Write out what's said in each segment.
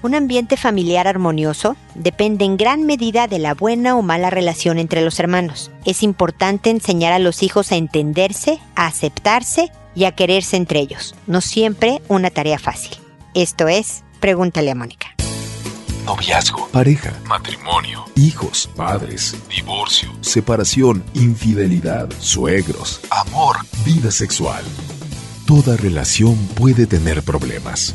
Un ambiente familiar armonioso depende en gran medida de la buena o mala relación entre los hermanos. Es importante enseñar a los hijos a entenderse, a aceptarse y a quererse entre ellos. No siempre una tarea fácil. Esto es, pregúntale a Mónica. Noviazgo, pareja, matrimonio, hijos, padres, divorcio, separación, infidelidad, suegros, amor, vida sexual. Toda relación puede tener problemas,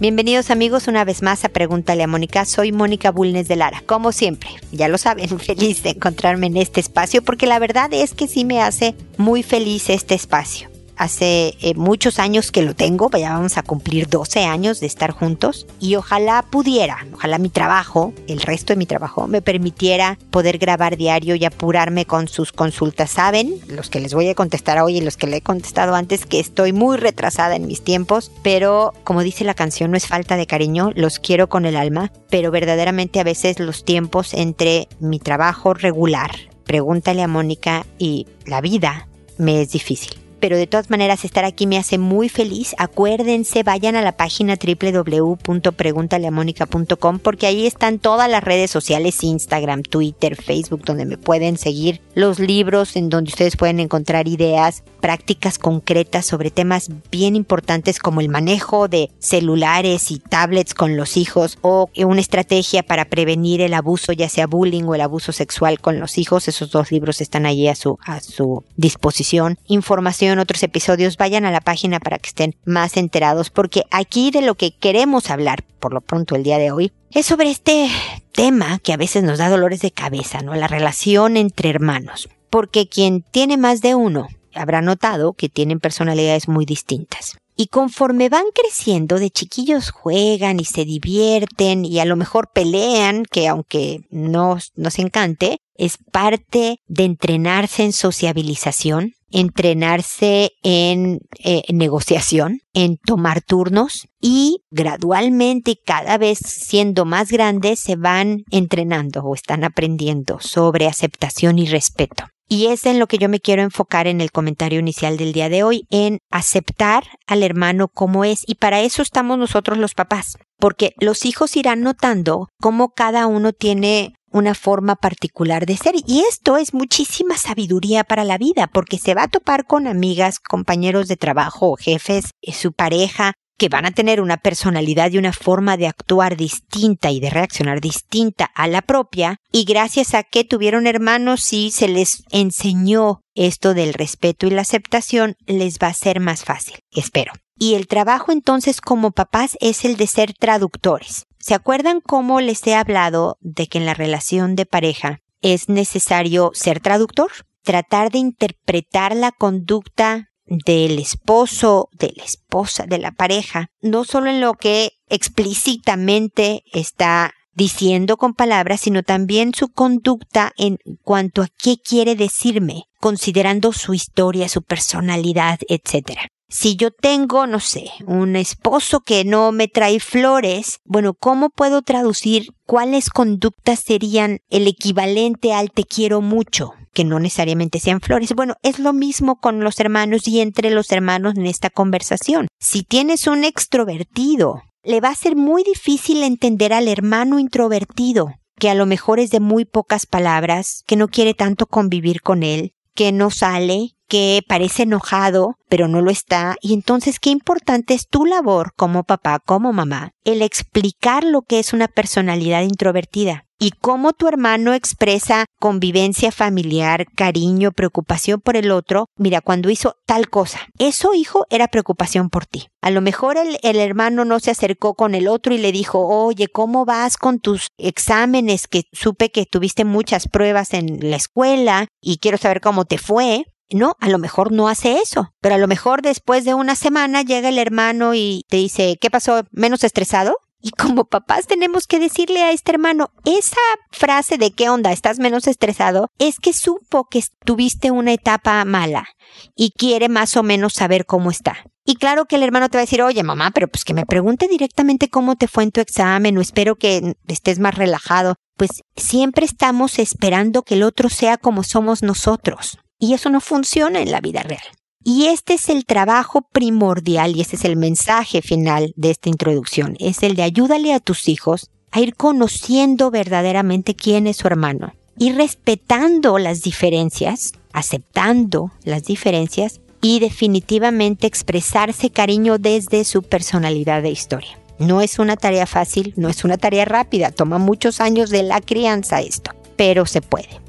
Bienvenidos amigos una vez más a Pregúntale a Mónica. Soy Mónica Bulnes de Lara. Como siempre, ya lo saben, feliz de encontrarme en este espacio porque la verdad es que sí me hace muy feliz este espacio hace eh, muchos años que lo tengo, ya vamos a cumplir 12 años de estar juntos y ojalá pudiera, ojalá mi trabajo, el resto de mi trabajo, me permitiera poder grabar diario y apurarme con sus consultas. Saben, los que les voy a contestar hoy y los que le he contestado antes, que estoy muy retrasada en mis tiempos, pero como dice la canción, no es falta de cariño, los quiero con el alma, pero verdaderamente a veces los tiempos entre mi trabajo regular, pregúntale a Mónica y la vida me es difícil pero de todas maneras estar aquí me hace muy feliz. Acuérdense, vayan a la página www.preguntaleamónica.com porque ahí están todas las redes sociales, Instagram, Twitter, Facebook, donde me pueden seguir, los libros en donde ustedes pueden encontrar ideas, prácticas concretas sobre temas bien importantes como el manejo de celulares y tablets con los hijos o una estrategia para prevenir el abuso, ya sea bullying o el abuso sexual con los hijos. Esos dos libros están allí a su, a su disposición. Información en otros episodios, vayan a la página para que estén más enterados, porque aquí de lo que queremos hablar, por lo pronto el día de hoy, es sobre este tema que a veces nos da dolores de cabeza, ¿no? La relación entre hermanos. Porque quien tiene más de uno habrá notado que tienen personalidades muy distintas. Y conforme van creciendo, de chiquillos juegan y se divierten y a lo mejor pelean, que aunque no nos encante, es parte de entrenarse en sociabilización, entrenarse en eh, negociación, en tomar turnos y gradualmente cada vez siendo más grandes se van entrenando o están aprendiendo sobre aceptación y respeto. Y es en lo que yo me quiero enfocar en el comentario inicial del día de hoy, en aceptar al hermano como es. Y para eso estamos nosotros los papás, porque los hijos irán notando cómo cada uno tiene una forma particular de ser. Y esto es muchísima sabiduría para la vida, porque se va a topar con amigas, compañeros de trabajo, jefes, eh, su pareja, que van a tener una personalidad y una forma de actuar distinta y de reaccionar distinta a la propia, y gracias a que tuvieron hermanos y se les enseñó esto del respeto y la aceptación, les va a ser más fácil, espero. Y el trabajo entonces como papás es el de ser traductores. ¿Se acuerdan cómo les he hablado de que en la relación de pareja es necesario ser traductor? Tratar de interpretar la conducta del esposo, de la esposa, de la pareja, no solo en lo que explícitamente está diciendo con palabras, sino también su conducta en cuanto a qué quiere decirme, considerando su historia, su personalidad, etc. Si yo tengo, no sé, un esposo que no me trae flores, bueno, ¿cómo puedo traducir cuáles conductas serían el equivalente al te quiero mucho? que no necesariamente sean flores. Bueno, es lo mismo con los hermanos y entre los hermanos en esta conversación. Si tienes un extrovertido, le va a ser muy difícil entender al hermano introvertido, que a lo mejor es de muy pocas palabras, que no quiere tanto convivir con él, que no sale, que parece enojado, pero no lo está. Y entonces, qué importante es tu labor como papá, como mamá, el explicar lo que es una personalidad introvertida y cómo tu hermano expresa convivencia familiar, cariño, preocupación por el otro. Mira, cuando hizo tal cosa, eso, hijo, era preocupación por ti. A lo mejor el, hermano no se acercó con el otro y le dijo, oye, ¿cómo vas con tus exámenes? Que supe que tuviste muchas pruebas en la escuela y quiero saber cómo te fue. No, a lo mejor no hace eso, pero a lo mejor después de una semana llega el hermano y te dice, ¿qué pasó? ¿Menos estresado? Y como papás tenemos que decirle a este hermano, esa frase de qué onda, estás menos estresado, es que supo que tuviste una etapa mala y quiere más o menos saber cómo está. Y claro que el hermano te va a decir, oye mamá, pero pues que me pregunte directamente cómo te fue en tu examen o espero que estés más relajado. Pues siempre estamos esperando que el otro sea como somos nosotros. Y eso no funciona en la vida real. Y este es el trabajo primordial y este es el mensaje final de esta introducción. Es el de ayúdale a tus hijos a ir conociendo verdaderamente quién es su hermano y respetando las diferencias, aceptando las diferencias y definitivamente expresarse cariño desde su personalidad de historia. No es una tarea fácil, no es una tarea rápida, toma muchos años de la crianza esto, pero se puede.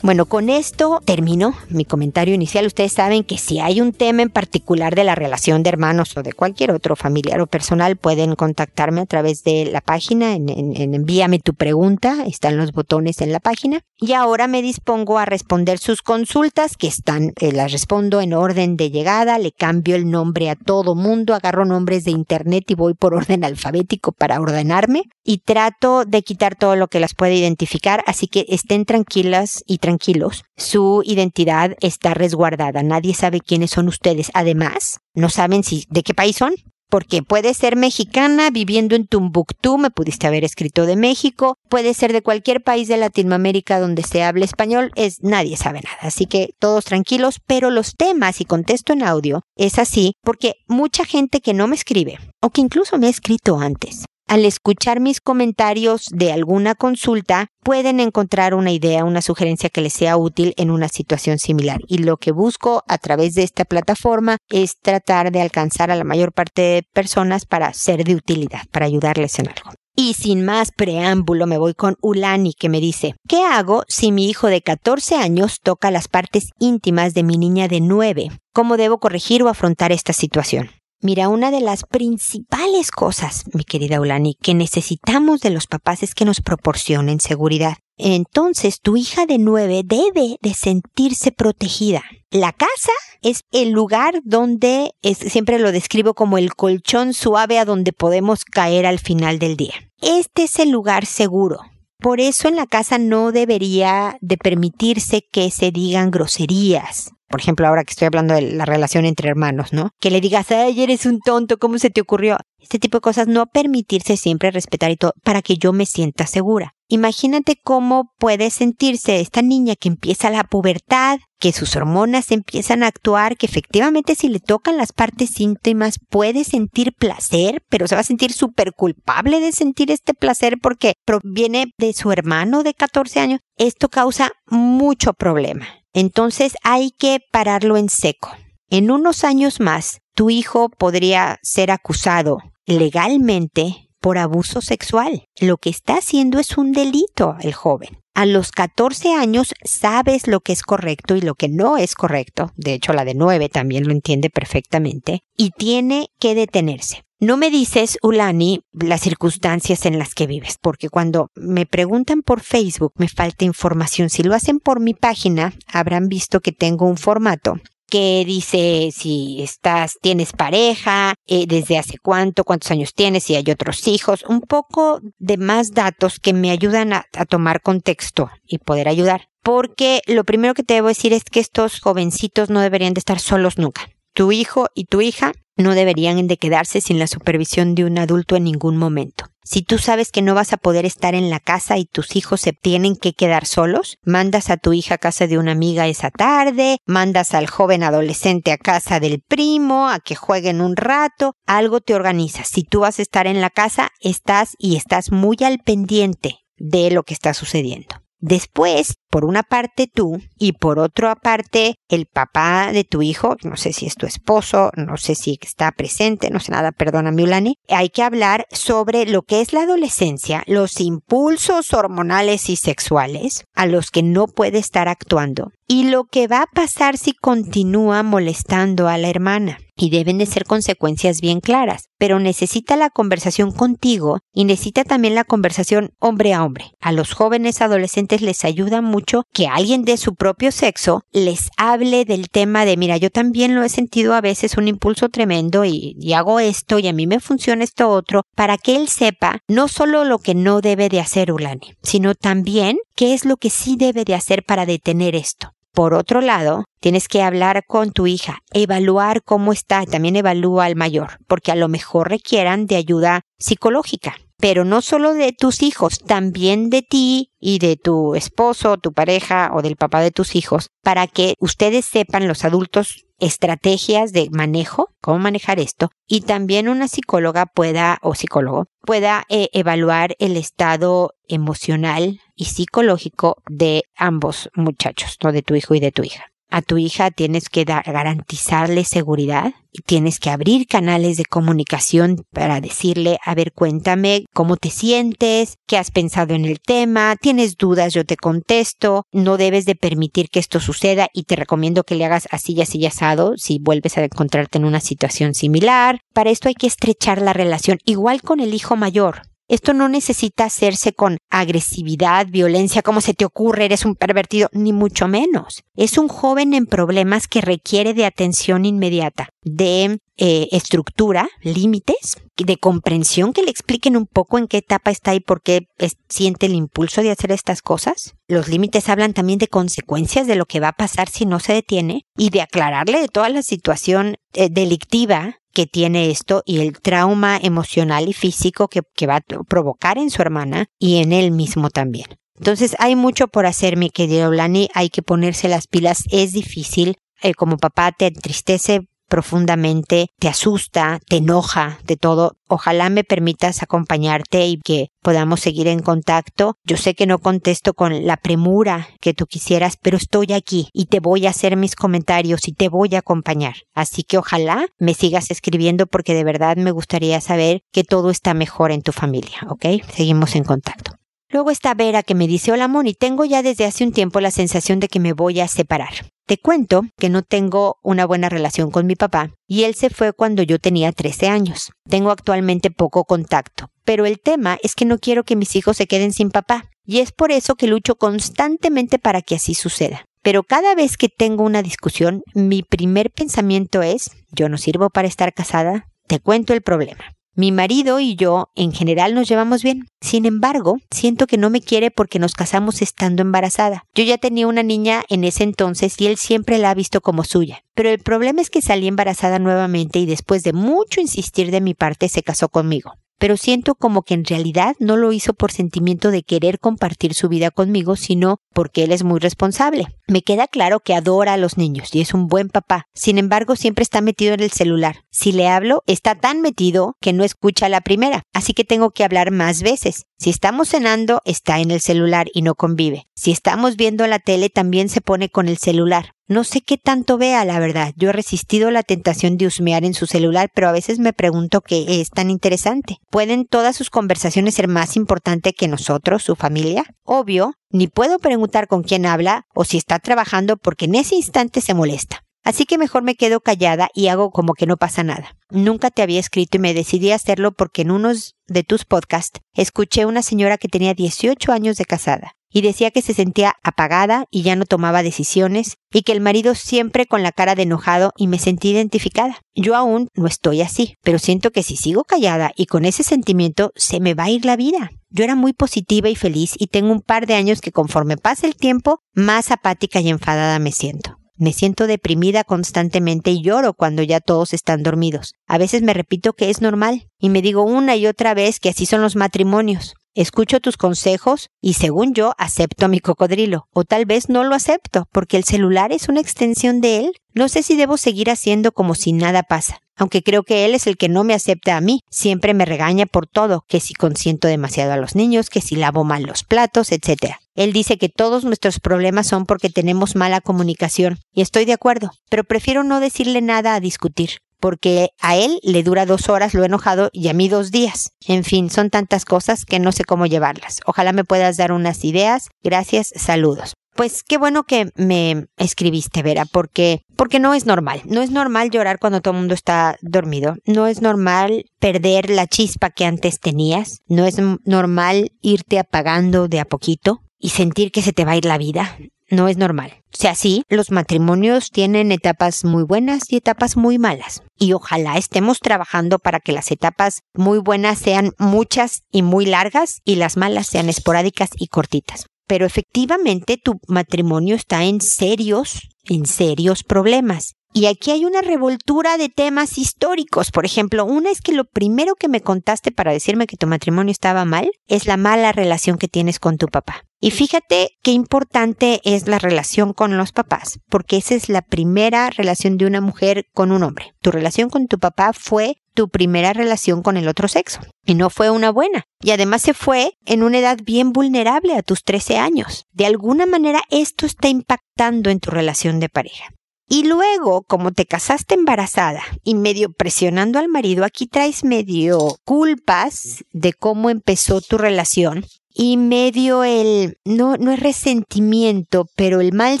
Bueno, con esto termino mi comentario inicial. Ustedes saben que si hay un tema en particular de la relación de hermanos o de cualquier otro familiar o personal, pueden contactarme a través de la página, en, envíame tu pregunta, están los botones en la página. Y ahora me dispongo a responder sus consultas, que están, eh, las respondo en orden de llegada, le cambio el nombre a todo mundo, agarro nombres de internet y voy por orden alfabético para ordenarme. Y trato de quitar todo lo que las puede identificar, así que estén tranquilas y tranquilos. Su identidad está resguardada, nadie sabe quiénes son ustedes. Además, no saben si de qué país son, porque puede ser mexicana viviendo en Tumbuctú, me pudiste haber escrito de México, puede ser de cualquier país de Latinoamérica donde se hable español, es nadie sabe nada, así que todos tranquilos, pero los temas y contesto en audio es así porque mucha gente que no me escribe o que incluso me ha escrito antes al escuchar mis comentarios de alguna consulta, pueden encontrar una idea, una sugerencia que les sea útil en una situación similar. Y lo que busco a través de esta plataforma es tratar de alcanzar a la mayor parte de personas para ser de utilidad, para ayudarles en algo. Y sin más preámbulo me voy con Ulani que me dice, ¿qué hago si mi hijo de 14 años toca las partes íntimas de mi niña de 9? ¿Cómo debo corregir o afrontar esta situación? Mira, una de las principales cosas, mi querida Ulani, que necesitamos de los papás es que nos proporcionen seguridad. Entonces, tu hija de nueve debe de sentirse protegida. La casa es el lugar donde, siempre lo describo como el colchón suave a donde podemos caer al final del día. Este es el lugar seguro. Por eso en la casa no debería de permitirse que se digan groserías, por ejemplo, ahora que estoy hablando de la relación entre hermanos, ¿no? Que le digas, ay, eres un tonto, ¿cómo se te ocurrió? Este tipo de cosas, no permitirse siempre respetar y todo, para que yo me sienta segura. Imagínate cómo puede sentirse esta niña que empieza la pubertad, que sus hormonas empiezan a actuar, que efectivamente si le tocan las partes íntimas puede sentir placer, pero se va a sentir súper culpable de sentir este placer porque proviene de su hermano de 14 años. Esto causa mucho problema. Entonces hay que pararlo en seco. En unos años más, tu hijo podría ser acusado legalmente por abuso sexual. Lo que está haciendo es un delito el joven. A los 14 años sabes lo que es correcto y lo que no es correcto. De hecho, la de 9 también lo entiende perfectamente. Y tiene que detenerse. No me dices, Ulani, las circunstancias en las que vives, porque cuando me preguntan por Facebook me falta información. Si lo hacen por mi página, habrán visto que tengo un formato que dice si estás, tienes pareja, eh, desde hace cuánto, cuántos años tienes, si hay otros hijos, un poco de más datos que me ayudan a, a tomar contexto y poder ayudar. Porque lo primero que te debo decir es que estos jovencitos no deberían de estar solos nunca. Tu hijo y tu hija no deberían de quedarse sin la supervisión de un adulto en ningún momento. Si tú sabes que no vas a poder estar en la casa y tus hijos se tienen que quedar solos, mandas a tu hija a casa de una amiga esa tarde, mandas al joven adolescente a casa del primo a que jueguen un rato, algo te organiza. Si tú vas a estar en la casa, estás y estás muy al pendiente de lo que está sucediendo. Después, por una parte tú y por otra parte el papá de tu hijo, no sé si es tu esposo, no sé si está presente, no sé nada, perdona Ulani, hay que hablar sobre lo que es la adolescencia, los impulsos hormonales y sexuales a los que no puede estar actuando y lo que va a pasar si continúa molestando a la hermana. Y deben de ser consecuencias bien claras, pero necesita la conversación contigo y necesita también la conversación hombre a hombre. A los jóvenes adolescentes les ayuda mucho que alguien de su propio sexo les hable del tema de, mira, yo también lo he sentido a veces un impulso tremendo y, y hago esto y a mí me funciona esto otro, para que él sepa no solo lo que no debe de hacer Ulani, sino también qué es lo que sí debe de hacer para detener esto. Por otro lado, tienes que hablar con tu hija, evaluar cómo está, también evalúa al mayor, porque a lo mejor requieran de ayuda psicológica. Pero no solo de tus hijos, también de ti y de tu esposo, tu pareja o del papá de tus hijos, para que ustedes sepan, los adultos, estrategias de manejo, cómo manejar esto, y también una psicóloga pueda, o psicólogo, pueda eh, evaluar el estado emocional y psicológico de ambos muchachos, no de tu hijo y de tu hija a tu hija tienes que dar, garantizarle seguridad y tienes que abrir canales de comunicación para decirle, a ver, cuéntame cómo te sientes, qué has pensado en el tema, tienes dudas, yo te contesto, no debes de permitir que esto suceda y te recomiendo que le hagas así y así asado si vuelves a encontrarte en una situación similar. Para esto hay que estrechar la relación, igual con el hijo mayor. Esto no necesita hacerse con agresividad, violencia, como se te ocurre, eres un pervertido, ni mucho menos. Es un joven en problemas que requiere de atención inmediata, de eh, estructura, límites, de comprensión, que le expliquen un poco en qué etapa está y por qué siente el impulso de hacer estas cosas. Los límites hablan también de consecuencias de lo que va a pasar si no se detiene y de aclararle de toda la situación eh, delictiva que tiene esto y el trauma emocional y físico que, va a provocar en su hermana y en él mismo también. Entonces hay mucho por hacer, mi querido Lani, hay que ponerse las pilas, es difícil, eh, como papá te entristece profundamente, te asusta, te enoja de todo. Ojalá me permitas acompañarte y que podamos seguir en contacto. Yo sé que no contesto con la premura que tú quisieras, pero estoy aquí y te voy a hacer mis comentarios y te voy a acompañar. Así que ojalá me sigas escribiendo porque de verdad me gustaría saber que todo está mejor en tu familia, ¿ok? Seguimos en contacto. Luego está Vera que me dice, hola Moni, tengo ya desde hace un tiempo la sensación de que me voy a separar. Te cuento que no tengo una buena relación con mi papá y él se fue cuando yo tenía 13 años. Tengo actualmente poco contacto, pero el tema es que no quiero que mis hijos se queden sin papá y es por eso que lucho constantemente para que así suceda. Pero cada vez que tengo una discusión, mi primer pensamiento es, yo no sirvo para estar casada, te cuento el problema. Mi marido y yo en general nos llevamos bien. Sin embargo, siento que no me quiere porque nos casamos estando embarazada. Yo ya tenía una niña en ese entonces y él siempre la ha visto como suya. Pero el problema es que salí embarazada nuevamente y después de mucho insistir de mi parte se casó conmigo pero siento como que en realidad no lo hizo por sentimiento de querer compartir su vida conmigo, sino porque él es muy responsable. Me queda claro que adora a los niños y es un buen papá. Sin embargo, siempre está metido en el celular. Si le hablo, está tan metido que no escucha la primera, así que tengo que hablar más veces. Si estamos cenando, está en el celular y no convive. Si estamos viendo la tele, también se pone con el celular. No sé qué tanto vea, la verdad. Yo he resistido la tentación de husmear en su celular, pero a veces me pregunto qué es tan interesante. ¿Pueden todas sus conversaciones ser más importantes que nosotros, su familia? Obvio, ni puedo preguntar con quién habla o si está trabajando porque en ese instante se molesta. Así que mejor me quedo callada y hago como que no pasa nada. Nunca te había escrito y me decidí a hacerlo porque en unos de tus podcasts escuché una señora que tenía 18 años de casada y decía que se sentía apagada y ya no tomaba decisiones y que el marido siempre con la cara de enojado y me sentí identificada. Yo aún no estoy así, pero siento que si sigo callada y con ese sentimiento se me va a ir la vida. Yo era muy positiva y feliz y tengo un par de años que conforme pasa el tiempo, más apática y enfadada me siento. Me siento deprimida constantemente y lloro cuando ya todos están dormidos. A veces me repito que es normal y me digo una y otra vez que así son los matrimonios. Escucho tus consejos y según yo acepto a mi cocodrilo. O tal vez no lo acepto porque el celular es una extensión de él. No sé si debo seguir haciendo como si nada pasa. Aunque creo que él es el que no me acepta a mí. Siempre me regaña por todo, que si consiento demasiado a los niños, que si lavo mal los platos, etc. Él dice que todos nuestros problemas son porque tenemos mala comunicación. Y estoy de acuerdo, pero prefiero no decirle nada a discutir porque a él le dura dos horas lo enojado y a mí dos días. En fin, son tantas cosas que no sé cómo llevarlas. Ojalá me puedas dar unas ideas. Gracias, saludos. Pues qué bueno que me escribiste, Vera, porque, porque no es normal. No es normal llorar cuando todo el mundo está dormido. No es normal perder la chispa que antes tenías. No es normal irte apagando de a poquito. y sentir que se te va a ir la vida no es normal. O sea, los matrimonios tienen etapas muy buenas y etapas muy malas. Y ojalá estemos trabajando para que las etapas muy buenas sean muchas y muy largas y las malas sean esporádicas y cortitas. Pero efectivamente tu matrimonio está en serios, en serios problemas. Y aquí hay una revoltura de temas históricos. Por ejemplo, una es que lo primero que me contaste para decirme que tu matrimonio estaba mal es la mala relación que tienes con tu papá. Y fíjate qué importante es la relación con los papás, porque esa es la primera relación de una mujer con un hombre. Tu relación con tu papá fue tu primera relación con el otro sexo. Y no fue una buena. Y además se fue en una edad bien vulnerable a tus 13 años. De alguna manera esto está impactando en tu relación de pareja. Y luego, como te casaste embarazada y medio presionando al marido, aquí traes medio culpas de cómo empezó tu relación y medio el, no, no es resentimiento, pero el mal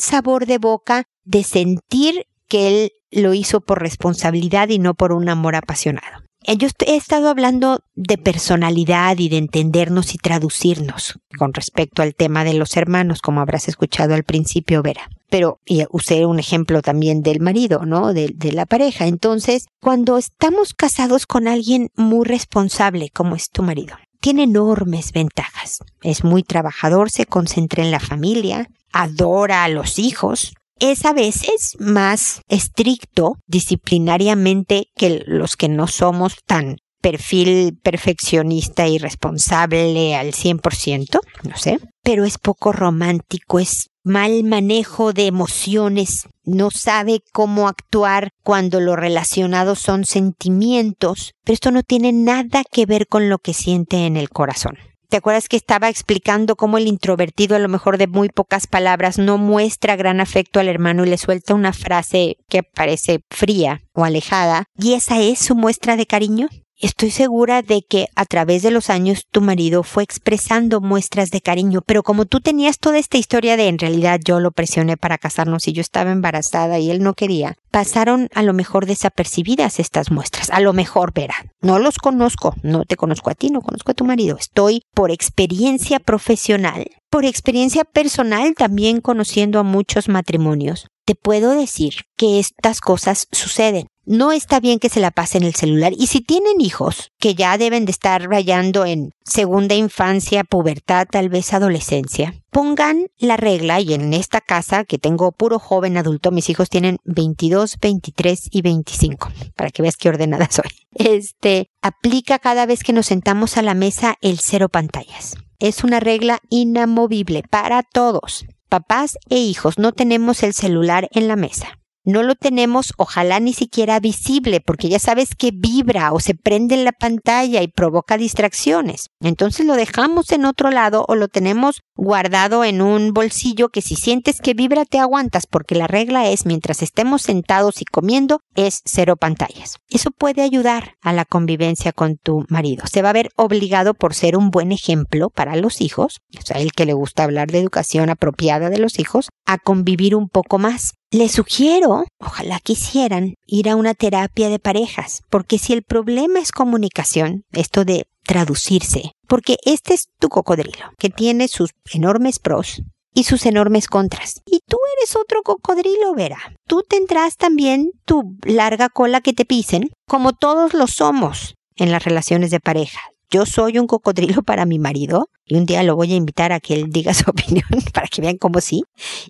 sabor de boca de sentir que él lo hizo por responsabilidad y no por un amor apasionado. Eh, yo he estado hablando de personalidad y de entendernos y traducirnos con respecto al tema de los hermanos, como habrás escuchado al principio, Vera. Pero y usé un ejemplo también del marido, ¿no? De, de la pareja. Entonces, cuando estamos casados con alguien muy responsable, como es tu marido, tiene enormes ventajas. Es muy trabajador, se concentra en la familia, adora a los hijos, es a veces más estricto disciplinariamente que los que no somos tan perfil perfeccionista y responsable al 100%, no sé, pero es poco romántico, es mal manejo de emociones, no sabe cómo actuar cuando lo relacionado son sentimientos, pero esto no tiene nada que ver con lo que siente en el corazón. ¿Te acuerdas que estaba explicando cómo el introvertido, a lo mejor de muy pocas palabras, no muestra gran afecto al hermano y le suelta una frase que parece fría o alejada? ¿Y esa es su muestra de cariño? Estoy segura de que a través de los años tu marido fue expresando muestras de cariño, pero como tú tenías toda esta historia de en realidad yo lo presioné para casarnos y yo estaba embarazada y él no quería, pasaron a lo mejor desapercibidas estas muestras. A lo mejor, verá, no los conozco, no te conozco a ti, no conozco a tu marido. Estoy por experiencia profesional, por experiencia personal también conociendo a muchos matrimonios. Te puedo decir que estas cosas suceden no está bien que se la pasen el celular. Y si tienen hijos que ya deben de estar rayando en segunda infancia, pubertad, tal vez adolescencia, pongan la regla y en esta casa que tengo puro joven adulto, mis hijos tienen 22, 23 y 25, para que veas qué ordenada soy. Este, aplica cada vez que nos sentamos a la mesa el cero pantallas. Es una regla inamovible para todos. Papás e hijos no tenemos el celular en la mesa no lo tenemos ojalá ni siquiera visible porque ya sabes que vibra o se prende en la pantalla y provoca distracciones. Entonces lo dejamos en otro lado o lo tenemos guardado en un bolsillo que si sientes que vibra te aguantas porque la regla es mientras estemos sentados y comiendo es cero pantallas. Eso puede ayudar a la convivencia con tu marido. Se va a ver obligado por ser un buen ejemplo para los hijos, o sea, el que le gusta hablar de educación apropiada de los hijos, a convivir un poco más les sugiero, ojalá quisieran, ir a una terapia de parejas, porque si el problema es comunicación, esto de traducirse, porque este es tu cocodrilo, que tiene sus enormes pros y sus enormes contras. Y tú eres otro cocodrilo, Vera. Tú tendrás también tu larga cola que te pisen, como todos lo somos en las relaciones de pareja yo soy un cocodrilo para mi marido y un día lo voy a invitar a que él diga su opinión para que vean cómo sí.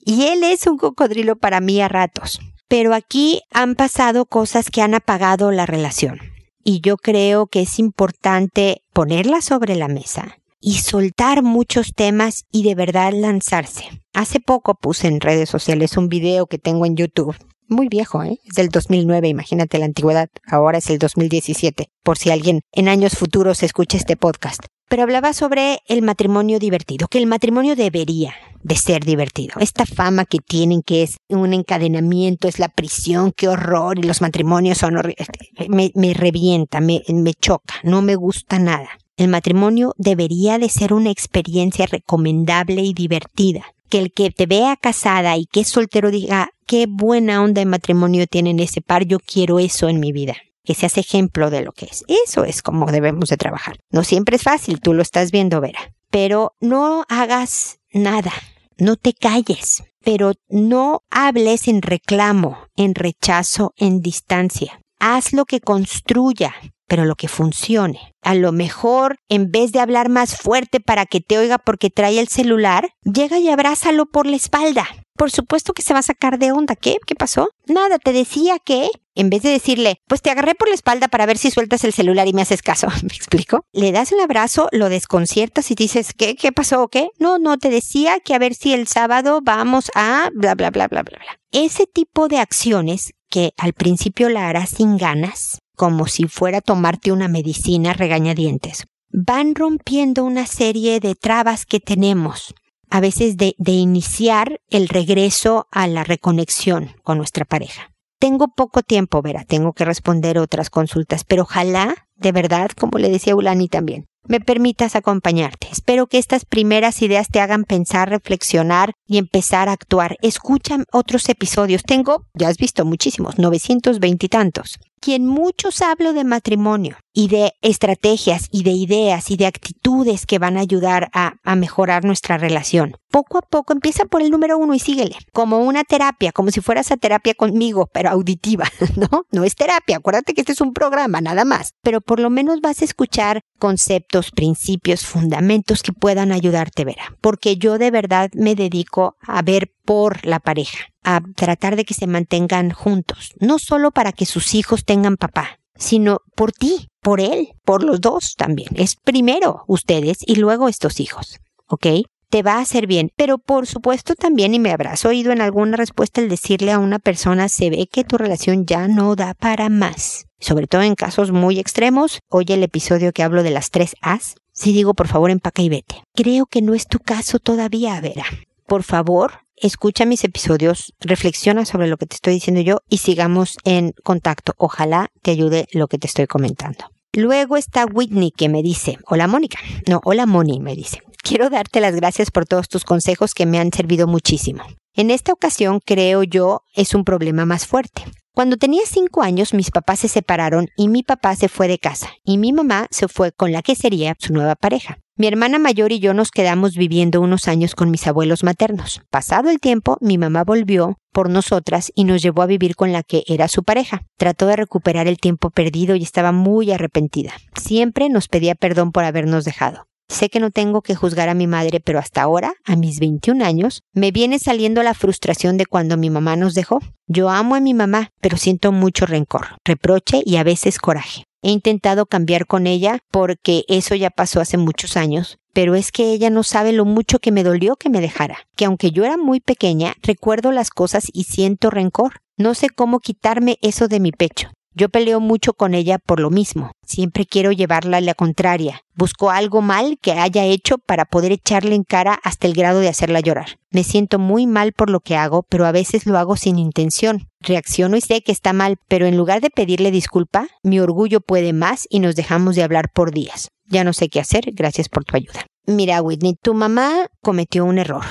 Y él es un cocodrilo para mí a ratos. Pero aquí han pasado cosas que han apagado la relación. Y yo creo que es importante ponerla sobre la mesa y soltar muchos temas y de verdad lanzarse. Hace poco puse en redes sociales un video que tengo en YouTube muy viejo, ¿eh? Es del 2009, imagínate la antigüedad. Ahora es el 2017, por si alguien en años futuros escucha este podcast. Pero hablaba sobre el matrimonio divertido, que el matrimonio debería de ser divertido. Esta fama que tienen que es un encadenamiento, es la prisión, qué horror, y los matrimonios son horribles. Me, me revienta, me, me choca, no me gusta nada. El matrimonio debería de ser una experiencia recomendable y divertida que el que te vea casada y que es soltero diga, qué buena onda de matrimonio tienen ese par, yo quiero eso en mi vida. Que seas ejemplo de lo que es. Eso es como debemos de trabajar. No siempre es fácil, tú lo estás viendo, Vera. Pero no hagas nada, no te calles, pero no hables en reclamo, en rechazo, en distancia. Haz lo que construya, pero lo que funcione. A lo mejor, en vez de hablar más fuerte para que te oiga porque trae el celular, llega y abrázalo por la espalda. Por supuesto que se va a sacar de onda. ¿Qué? ¿Qué pasó? Nada, te decía que, en vez de decirle, pues te agarré por la espalda para ver si sueltas el celular y me haces caso, ¿me explico? Le das un abrazo, lo desconciertas y dices, ¿qué? ¿Qué pasó? ¿Qué? No, no, te decía que a ver si el sábado vamos a bla, bla, bla, bla, bla, bla. Ese tipo de acciones que al principio la harás sin ganas, como si fuera tomarte una medicina regañadientes, van rompiendo una serie de trabas que tenemos a veces de, de iniciar el regreso a la reconexión con nuestra pareja. Tengo poco tiempo, Vera, tengo que responder otras consultas, pero ojalá, de verdad, como le decía Ulani también, me permitas acompañarte. Espero que estas primeras ideas te hagan pensar, reflexionar y empezar a actuar. Escucha otros episodios. Tengo, ya has visto muchísimos, 920 y tantos. Quien muchos hablo de matrimonio y de estrategias y de ideas y de actitudes que van a ayudar a, a, mejorar nuestra relación. Poco a poco empieza por el número uno y síguele, como una terapia, como si fueras a terapia conmigo, pero auditiva, ¿no? No es terapia, acuérdate que este es un programa, nada más, pero por lo menos vas a escuchar conceptos, principios, fundamentos que puedan ayudarte, Vera, porque yo de verdad me dedico a ver por la pareja, a tratar de que se mantengan juntos, no solo para que sus hijos tengan papá, sino por ti, por él, por los dos también. Es primero ustedes y luego estos hijos, ¿ok? Te va a hacer bien, pero por supuesto también, y me habrás oído en alguna respuesta el decirle a una persona, se ve que tu relación ya no da para más. Sobre todo en casos muy extremos, oye el episodio que hablo de las tres As. Si digo, por favor, empaca y vete. Creo que no es tu caso todavía, Vera. Por favor, escucha mis episodios, reflexiona sobre lo que te estoy diciendo yo y sigamos en contacto. Ojalá te ayude lo que te estoy comentando. Luego está Whitney que me dice, hola Mónica, no, hola Moni me dice, quiero darte las gracias por todos tus consejos que me han servido muchísimo. En esta ocasión creo yo es un problema más fuerte. Cuando tenía cinco años mis papás se separaron y mi papá se fue de casa y mi mamá se fue con la que sería su nueva pareja. Mi hermana mayor y yo nos quedamos viviendo unos años con mis abuelos maternos. Pasado el tiempo, mi mamá volvió por nosotras y nos llevó a vivir con la que era su pareja. Trató de recuperar el tiempo perdido y estaba muy arrepentida. Siempre nos pedía perdón por habernos dejado. Sé que no tengo que juzgar a mi madre, pero hasta ahora, a mis 21 años, me viene saliendo la frustración de cuando mi mamá nos dejó. Yo amo a mi mamá, pero siento mucho rencor, reproche y a veces coraje. He intentado cambiar con ella porque eso ya pasó hace muchos años, pero es que ella no sabe lo mucho que me dolió que me dejara, que aunque yo era muy pequeña, recuerdo las cosas y siento rencor. No sé cómo quitarme eso de mi pecho. Yo peleo mucho con ella por lo mismo. Siempre quiero llevarla a la contraria. Busco algo mal que haya hecho para poder echarle en cara hasta el grado de hacerla llorar. Me siento muy mal por lo que hago, pero a veces lo hago sin intención. Reacciono y sé que está mal, pero en lugar de pedirle disculpa, mi orgullo puede más y nos dejamos de hablar por días. Ya no sé qué hacer, gracias por tu ayuda. Mira, Whitney, tu mamá cometió un error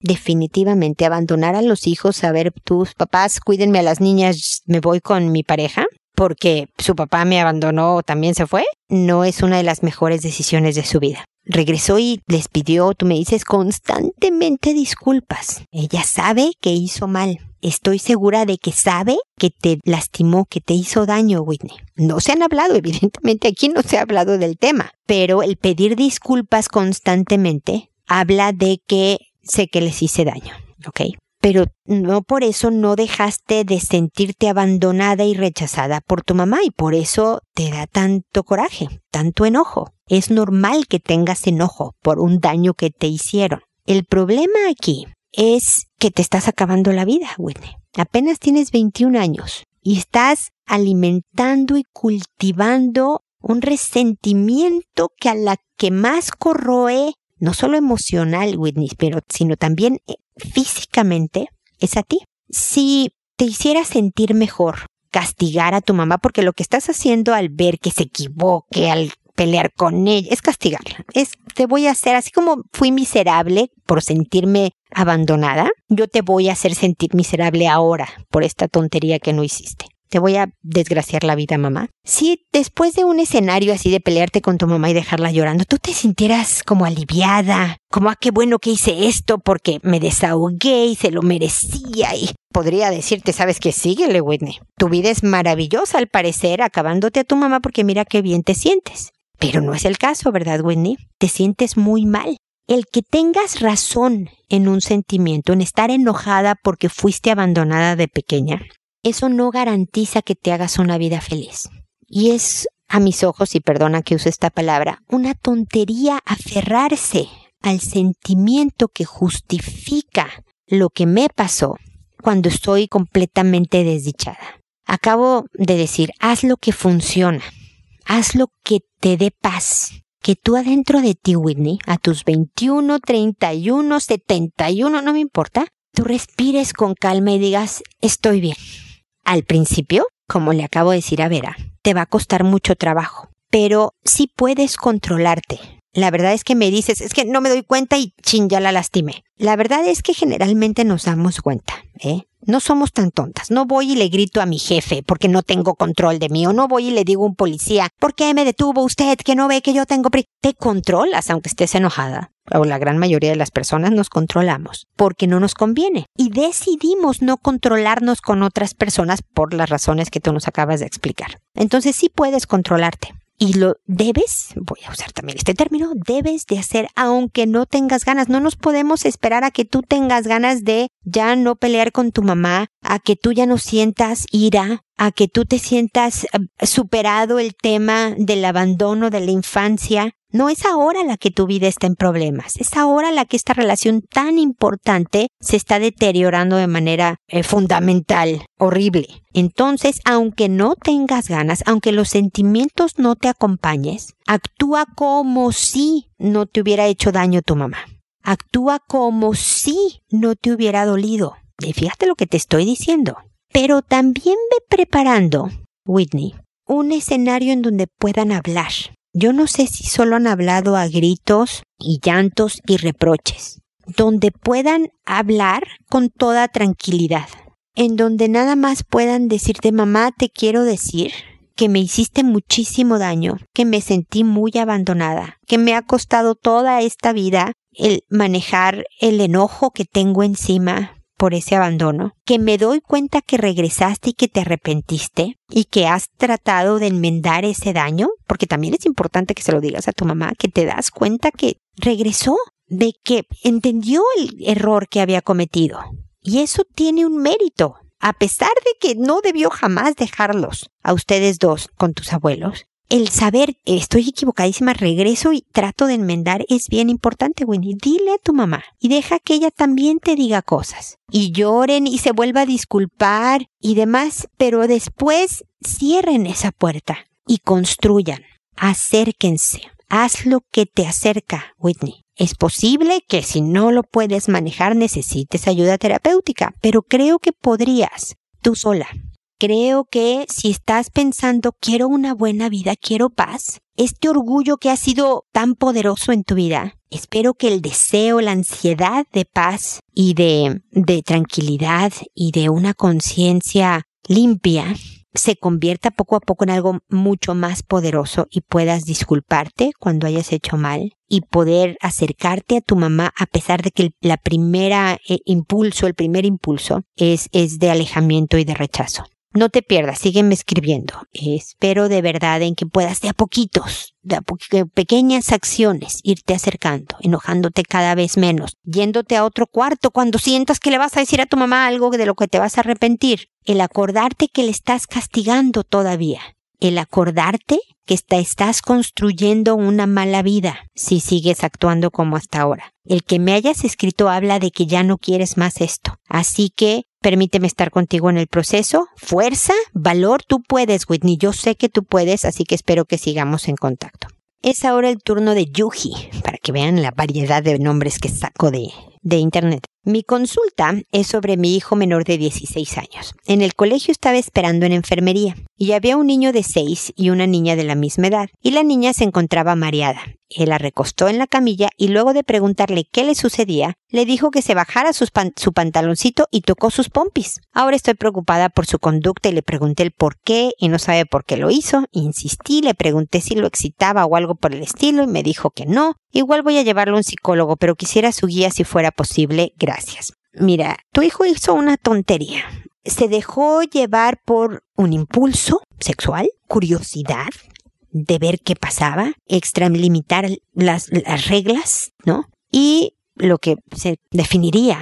definitivamente abandonar a los hijos, a ver, tus papás, cuídenme a las niñas, me voy con mi pareja porque su papá me abandonó o también se fue, no es una de las mejores decisiones de su vida. Regresó y les pidió, tú me dices, constantemente disculpas. Ella sabe que hizo mal. Estoy segura de que sabe que te lastimó, que te hizo daño, Whitney. No se han hablado, evidentemente aquí no se ha hablado del tema, pero el pedir disculpas constantemente habla de que sé que les hice daño, ¿ok? Pero no por eso no dejaste de sentirte abandonada y rechazada por tu mamá y por eso te da tanto coraje, tanto enojo. Es normal que tengas enojo por un daño que te hicieron. El problema aquí es que te estás acabando la vida, Whitney. Apenas tienes 21 años y estás alimentando y cultivando un resentimiento que a la que más corroe, no solo emocional, Whitney, pero sino también físicamente es a ti. Si te hiciera sentir mejor castigar a tu mamá porque lo que estás haciendo al ver que se equivoque, al pelear con ella, es castigarla. Es te voy a hacer así como fui miserable por sentirme abandonada, yo te voy a hacer sentir miserable ahora por esta tontería que no hiciste. Te voy a desgraciar la vida, mamá. Si después de un escenario así de pelearte con tu mamá y dejarla llorando, tú te sintieras como aliviada, como, ah, qué bueno que hice esto porque me desahogué y se lo merecía y podría decirte, sabes que síguele, Whitney. Tu vida es maravillosa al parecer, acabándote a tu mamá porque mira qué bien te sientes. Pero no es el caso, ¿verdad, Whitney? Te sientes muy mal. El que tengas razón en un sentimiento, en estar enojada porque fuiste abandonada de pequeña, eso no garantiza que te hagas una vida feliz. Y es, a mis ojos, y perdona que use esta palabra, una tontería aferrarse al sentimiento que justifica lo que me pasó cuando estoy completamente desdichada. Acabo de decir, haz lo que funciona, haz lo que te dé paz, que tú adentro de ti, Whitney, a tus 21, 31, 71, no me importa, tú respires con calma y digas, estoy bien. Al principio, como le acabo de decir a Vera, te va a costar mucho trabajo, pero sí puedes controlarte. La verdad es que me dices, es que no me doy cuenta y chin, ya la lastimé. La verdad es que generalmente nos damos cuenta, ¿eh? No somos tan tontas. No voy y le grito a mi jefe porque no tengo control de mí. O no voy y le digo a un policía, ¿por qué me detuvo usted que no ve que yo tengo pri Te controlas aunque estés enojada o la gran mayoría de las personas nos controlamos porque no nos conviene y decidimos no controlarnos con otras personas por las razones que tú nos acabas de explicar. Entonces sí puedes controlarte. Y lo debes, voy a usar también este término, debes de hacer aunque no tengas ganas. No nos podemos esperar a que tú tengas ganas de ya no pelear con tu mamá, a que tú ya no sientas ira, a que tú te sientas eh, superado el tema del abandono de la infancia. No es ahora la que tu vida está en problemas, es ahora la que esta relación tan importante se está deteriorando de manera eh, fundamental, horrible. Entonces, aunque no tengas ganas, aunque los sentimientos no te acompañes, actúa como si no te hubiera hecho daño tu mamá. Actúa como si no te hubiera dolido. Y fíjate lo que te estoy diciendo. Pero también ve preparando, Whitney, un escenario en donde puedan hablar. Yo no sé si solo han hablado a gritos y llantos y reproches, donde puedan hablar con toda tranquilidad, en donde nada más puedan decirte mamá te quiero decir que me hiciste muchísimo daño, que me sentí muy abandonada, que me ha costado toda esta vida el manejar el enojo que tengo encima, por ese abandono, que me doy cuenta que regresaste y que te arrepentiste y que has tratado de enmendar ese daño, porque también es importante que se lo digas a tu mamá, que te das cuenta que regresó, de que entendió el error que había cometido. Y eso tiene un mérito, a pesar de que no debió jamás dejarlos a ustedes dos con tus abuelos, el saber, estoy equivocadísima, regreso y trato de enmendar es bien importante, Winnie. Dile a tu mamá y deja que ella también te diga cosas. Y lloren y se vuelva a disculpar y demás, pero después cierren esa puerta y construyan. Acérquense. Haz lo que te acerca, Whitney. Es posible que si no lo puedes manejar necesites ayuda terapéutica, pero creo que podrías, tú sola, Creo que si estás pensando quiero una buena vida, quiero paz, este orgullo que ha sido tan poderoso en tu vida, espero que el deseo, la ansiedad de paz y de, de tranquilidad y de una conciencia limpia se convierta poco a poco en algo mucho más poderoso y puedas disculparte cuando hayas hecho mal y poder acercarte a tu mamá a pesar de que la primera eh, impulso, el primer impulso es, es de alejamiento y de rechazo. No te pierdas, sígueme escribiendo. Espero de verdad en que puedas de a poquitos, de a pequeñas acciones, irte acercando, enojándote cada vez menos, yéndote a otro cuarto cuando sientas que le vas a decir a tu mamá algo de lo que te vas a arrepentir. El acordarte que le estás castigando todavía. El acordarte que estás construyendo una mala vida si sigues actuando como hasta ahora. El que me hayas escrito habla de que ya no quieres más esto. Así que Permíteme estar contigo en el proceso. Fuerza, valor, tú puedes, Whitney. Yo sé que tú puedes, así que espero que sigamos en contacto. Es ahora el turno de Yuji, para que vean la variedad de nombres que saco de de Internet. Mi consulta es sobre mi hijo menor de 16 años. En el colegio estaba esperando en enfermería y había un niño de 6 y una niña de la misma edad y la niña se encontraba mareada. Él la recostó en la camilla y luego de preguntarle qué le sucedía, le dijo que se bajara su pantaloncito y tocó sus pompis. Ahora estoy preocupada por su conducta y le pregunté el por qué y no sabe por qué lo hizo. Insistí, le pregunté si lo excitaba o algo por el estilo y me dijo que no. Igual voy a llevarlo a un psicólogo, pero quisiera su guía si fuera posible. Gracias. Mira, tu hijo hizo una tontería. Se dejó llevar por un impulso sexual, curiosidad, de ver qué pasaba, extralimitar las, las reglas, ¿no? Y lo que se definiría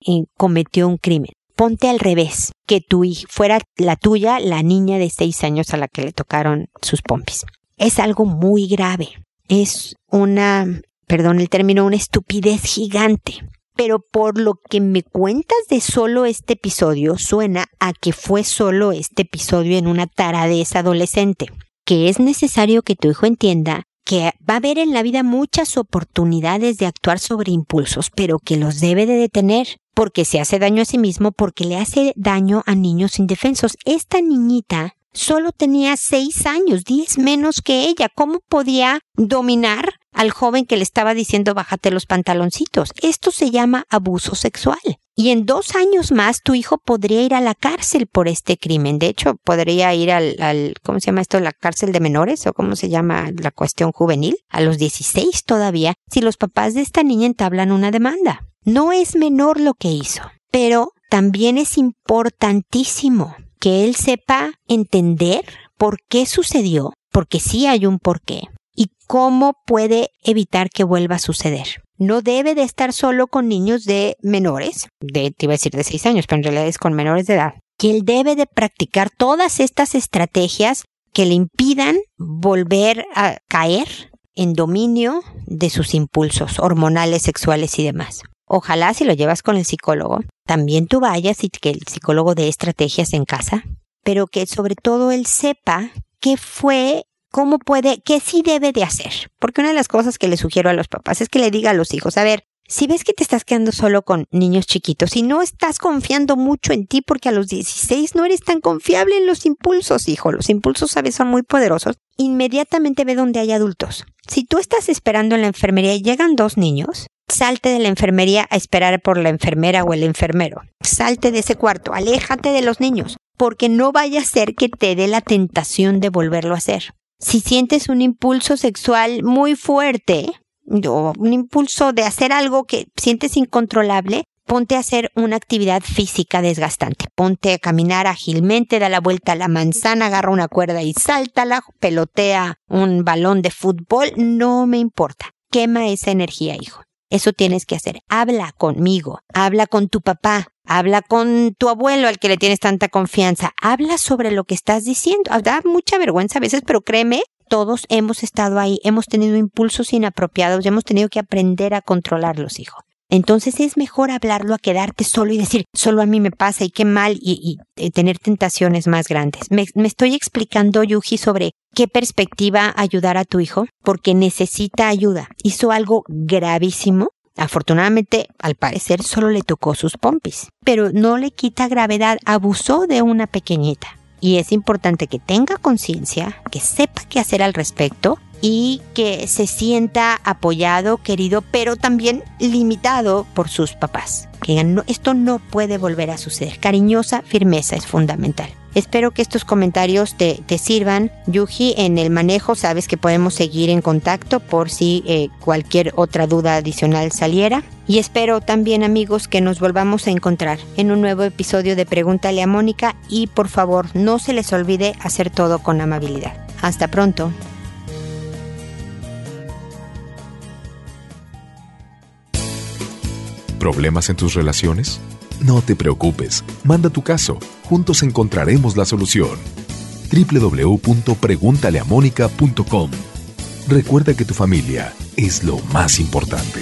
en cometió un crimen. Ponte al revés, que tu hija fuera la tuya, la niña de seis años a la que le tocaron sus pompis. Es algo muy grave. Es una, perdón el término, una estupidez gigante. Pero por lo que me cuentas de solo este episodio, suena a que fue solo este episodio en una taradez adolescente que es necesario que tu hijo entienda que va a haber en la vida muchas oportunidades de actuar sobre impulsos, pero que los debe de detener, porque se hace daño a sí mismo, porque le hace daño a niños indefensos. Esta niñita solo tenía seis años, diez menos que ella. ¿Cómo podía dominar al joven que le estaba diciendo bájate los pantaloncitos? Esto se llama abuso sexual. Y en dos años más tu hijo podría ir a la cárcel por este crimen. De hecho, podría ir al, al, ¿cómo se llama esto? La cárcel de menores o cómo se llama la cuestión juvenil. A los 16 todavía, si los papás de esta niña entablan una demanda. No es menor lo que hizo, pero también es importantísimo que él sepa entender por qué sucedió, porque sí hay un porqué, y cómo puede evitar que vuelva a suceder no debe de estar solo con niños de menores, de, te iba a decir de 6 años, pero en realidad es con menores de edad, que él debe de practicar todas estas estrategias que le impidan volver a caer en dominio de sus impulsos hormonales, sexuales y demás. Ojalá si lo llevas con el psicólogo, también tú vayas y que el psicólogo dé estrategias en casa, pero que sobre todo él sepa qué fue cómo puede, qué sí debe de hacer. Porque una de las cosas que le sugiero a los papás es que le diga a los hijos, a ver, si ves que te estás quedando solo con niños chiquitos y no estás confiando mucho en ti porque a los 16 no eres tan confiable en los impulsos, hijo, los impulsos veces son muy poderosos, inmediatamente ve donde hay adultos. Si tú estás esperando en la enfermería y llegan dos niños, salte de la enfermería a esperar por la enfermera o el enfermero. Salte de ese cuarto, aléjate de los niños, porque no vaya a ser que te dé la tentación de volverlo a hacer si sientes un impulso sexual muy fuerte o un impulso de hacer algo que sientes incontrolable, ponte a hacer una actividad física desgastante. Ponte a caminar ágilmente, da la vuelta a la manzana, agarra una cuerda y sáltala, pelotea un balón de fútbol, no me importa. Quema esa energía, hijo. Eso tienes que hacer. Habla conmigo, habla con tu papá, habla con tu abuelo al que le tienes tanta confianza, habla sobre lo que estás diciendo. Da mucha vergüenza a veces, pero créeme, todos hemos estado ahí, hemos tenido impulsos inapropiados y hemos tenido que aprender a controlarlos, hijo. Entonces es mejor hablarlo a quedarte solo y decir, solo a mí me pasa y qué mal y, tener tentaciones más grandes. Me, me, estoy explicando, Yuji, sobre qué perspectiva ayudar a tu hijo, porque necesita ayuda. Hizo algo gravísimo. Afortunadamente, al parecer, solo le tocó sus pompis, pero no le quita gravedad, abusó de una pequeñita. Y es importante que tenga conciencia, que sepa qué hacer al respecto y que se sienta apoyado, querido, pero también limitado por sus papás. Que esto no puede volver a suceder. Cariñosa firmeza es fundamental. Espero que estos comentarios te, sirvan. Yuji, en el manejo sabes que podemos seguir en contacto por si eh, cualquier otra duda adicional saliera. Y espero también amigos que nos volvamos a encontrar en un nuevo episodio de Pregúntale a Mónica y por favor no se les olvide hacer todo con amabilidad. Hasta pronto. ¿Problemas en tus relaciones? No te preocupes, manda tu caso, juntos encontraremos la solución. www.preguntaleamónica.com Recuerda que tu familia es lo más importante.